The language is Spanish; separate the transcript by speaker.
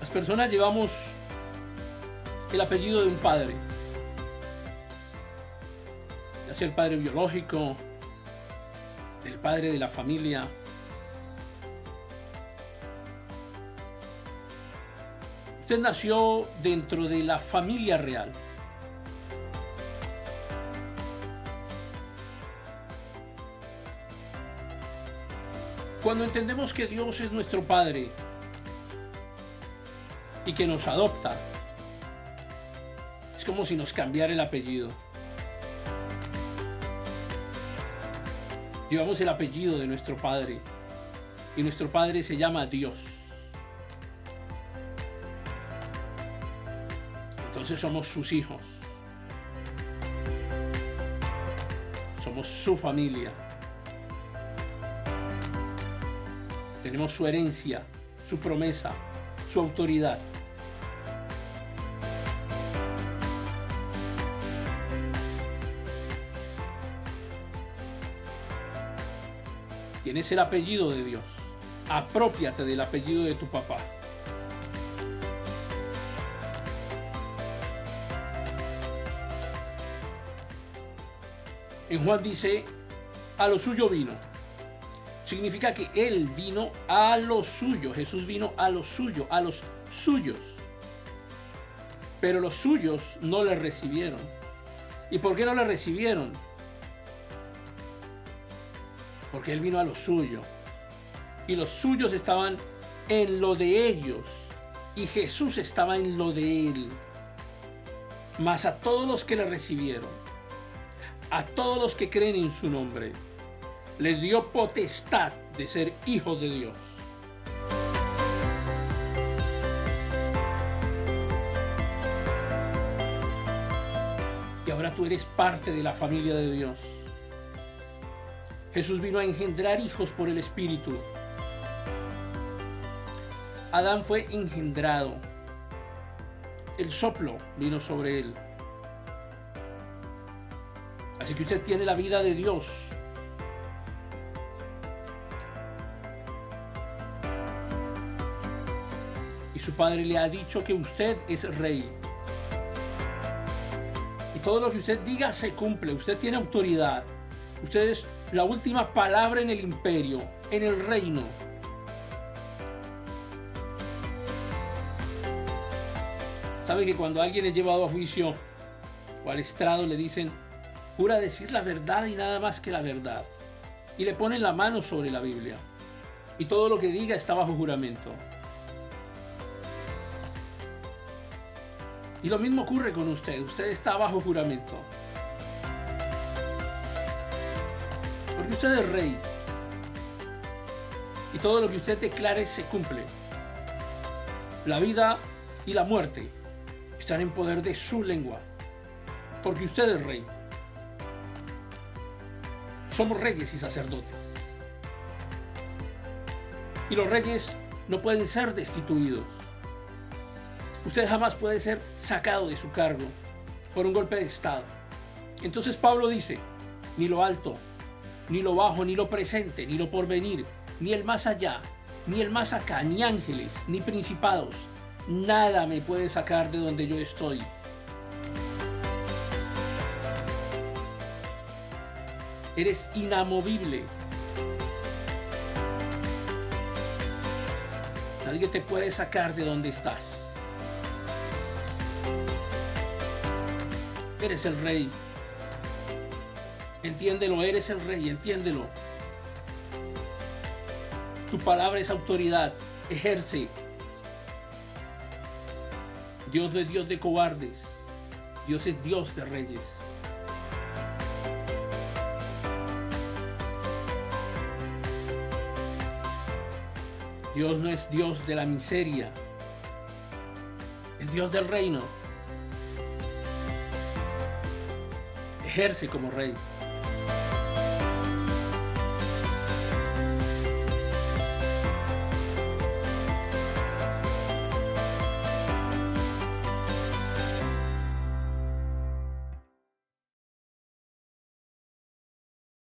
Speaker 1: Las personas llevamos el apellido de un padre, ya sea el padre biológico, del padre de la familia. Usted nació dentro de la familia real. Cuando entendemos que Dios es nuestro Padre y que nos adopta, es como si nos cambiara el apellido. Llevamos el apellido de nuestro Padre y nuestro Padre se llama Dios. Entonces somos sus hijos. Somos su familia. Tenemos su herencia, su promesa, su autoridad. Tienes el apellido de Dios. Apropiate del apellido de tu papá. En Juan dice, a lo suyo vino. Significa que Él vino a lo suyo. Jesús vino a lo suyo, a los suyos. Pero los suyos no le recibieron. ¿Y por qué no le recibieron? Porque Él vino a lo suyo. Y los suyos estaban en lo de ellos. Y Jesús estaba en lo de Él. Mas a todos los que le recibieron, a todos los que creen en su nombre, le dio potestad de ser hijos de Dios. Y ahora tú eres parte de la familia de Dios. Jesús vino a engendrar hijos por el Espíritu. Adán fue engendrado. El soplo vino sobre él. Así que usted tiene la vida de Dios. Y su padre le ha dicho que usted es rey. Y todo lo que usted diga se cumple. Usted tiene autoridad. Usted es la última palabra en el imperio, en el reino. ¿Sabe que cuando alguien es llevado a juicio o al estrado le dicen, jura decir la verdad y nada más que la verdad? Y le ponen la mano sobre la Biblia. Y todo lo que diga está bajo juramento. Y lo mismo ocurre con usted. Usted está bajo juramento. Usted es rey. Y todo lo que usted declare se cumple. La vida y la muerte están en poder de su lengua. Porque usted es rey. Somos reyes y sacerdotes. Y los reyes no pueden ser destituidos. Usted jamás puede ser sacado de su cargo por un golpe de Estado. Entonces Pablo dice, ni lo alto, ni lo bajo, ni lo presente, ni lo porvenir, ni el más allá, ni el más acá, ni ángeles, ni principados, nada me puede sacar de donde yo estoy. Eres inamovible. Nadie te puede sacar de donde estás. Eres el rey. Entiéndelo, eres el rey, entiéndelo. Tu palabra es autoridad, ejerce. Dios no es Dios de cobardes, Dios es Dios de reyes. Dios no es Dios de la miseria, es Dios del reino. Ejerce como rey.